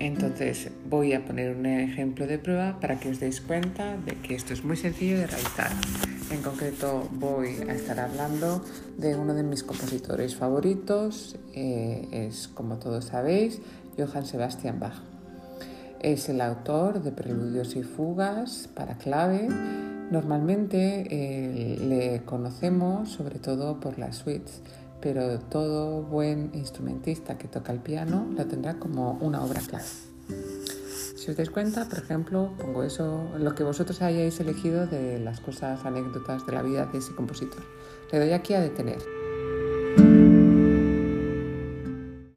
Entonces voy a poner un ejemplo de prueba para que os deis cuenta de que esto es muy sencillo de realizar. En concreto voy a estar hablando de uno de mis compositores favoritos, eh, es como todos sabéis, Johann Sebastian Bach. Es el autor de Preludios y Fugas para clave. Normalmente eh, le conocemos sobre todo por las suites pero todo buen instrumentista que toca el piano lo tendrá como una obra clave. Si os dais cuenta, por ejemplo, pongo eso, lo que vosotros hayáis elegido de las cosas, anécdotas de la vida de ese compositor. Le doy aquí a detener.